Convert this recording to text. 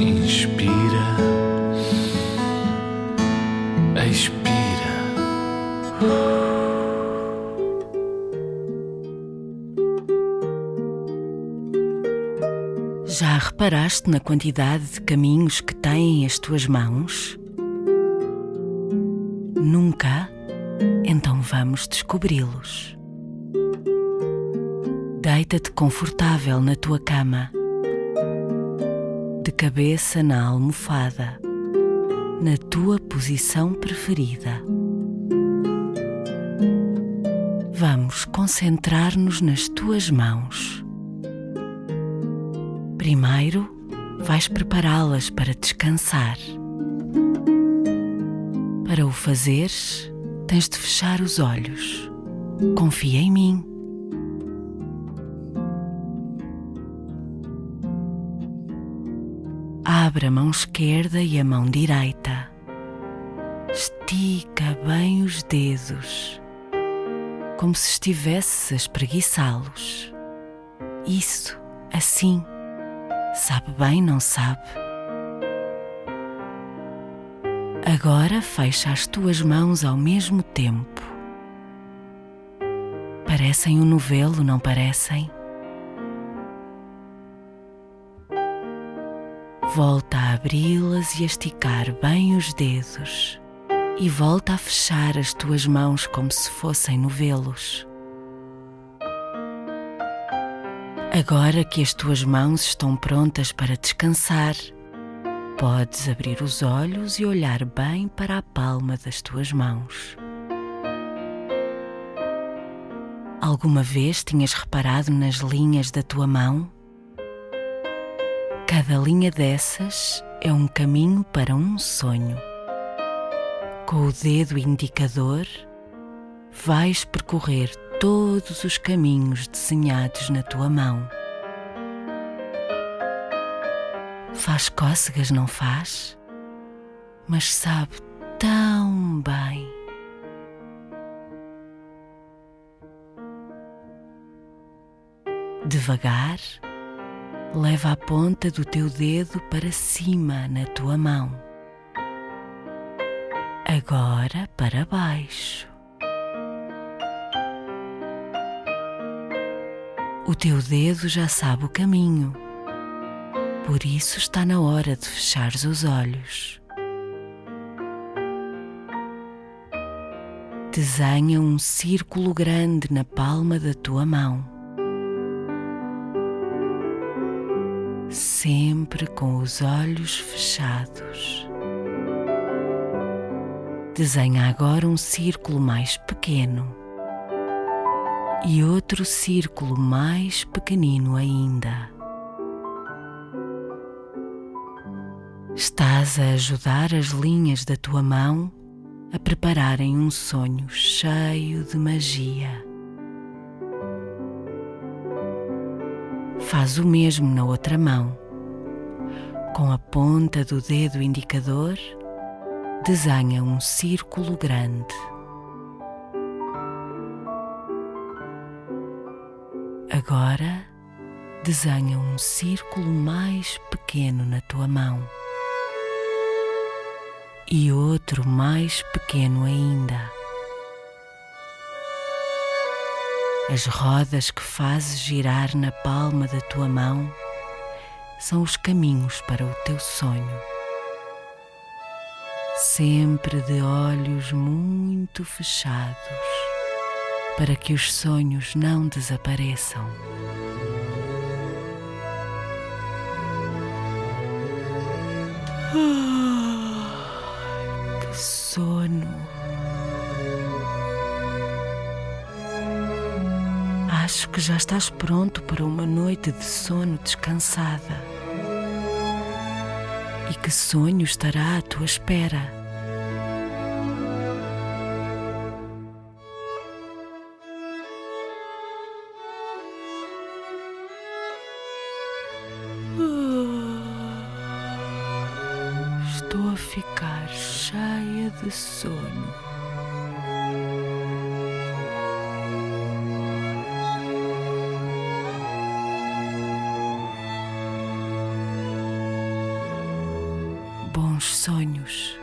Inspira, expira. Já reparaste na quantidade de caminhos que têm as tuas mãos? Nunca? Então vamos descobri-los. Deita-te confortável na tua cama, de cabeça na almofada, na tua posição preferida. Vamos concentrar-nos nas tuas mãos. Primeiro, vais prepará-las para descansar. Para o fazeres, tens de fechar os olhos. Confia em mim. Abre a mão esquerda e a mão direita. Estica bem os dedos, como se estivesse a espreguiçá-los. Isso, assim. Sabe bem, não sabe? Agora fecha as tuas mãos ao mesmo tempo. Parecem um novelo, não parecem? Volta a abri-las e a esticar bem os dedos e volta a fechar as tuas mãos como se fossem novelos. Agora que as tuas mãos estão prontas para descansar, podes abrir os olhos e olhar bem para a palma das tuas mãos. Alguma vez tinhas reparado nas linhas da tua mão? Cada linha dessas é um caminho para um sonho. Com o dedo indicador, vais percorrer todos os caminhos desenhados na tua mão. Faz cócegas, não faz? Mas sabe tão bem. Devagar, leva a ponta do teu dedo para cima na tua mão. Agora para baixo. O teu dedo já sabe o caminho, por isso está na hora de fechares os olhos. Desenha um círculo grande na palma da tua mão. Sempre com os olhos fechados. Desenha agora um círculo mais pequeno e outro círculo mais pequenino ainda. Estás a ajudar as linhas da tua mão a prepararem um sonho cheio de magia. Faz o mesmo na outra mão. Com a ponta do dedo indicador, desenha um círculo grande. Agora desenha um círculo mais pequeno na tua mão e outro mais pequeno ainda. As rodas que fazes girar na palma da tua mão são os caminhos para o teu sonho. Sempre de olhos muito fechados para que os sonhos não desapareçam. Que sono! Acho que já estás pronto para uma noite de sono descansada. E que sonho estará à tua espera? Estou a ficar cheia de sono. Sonhos.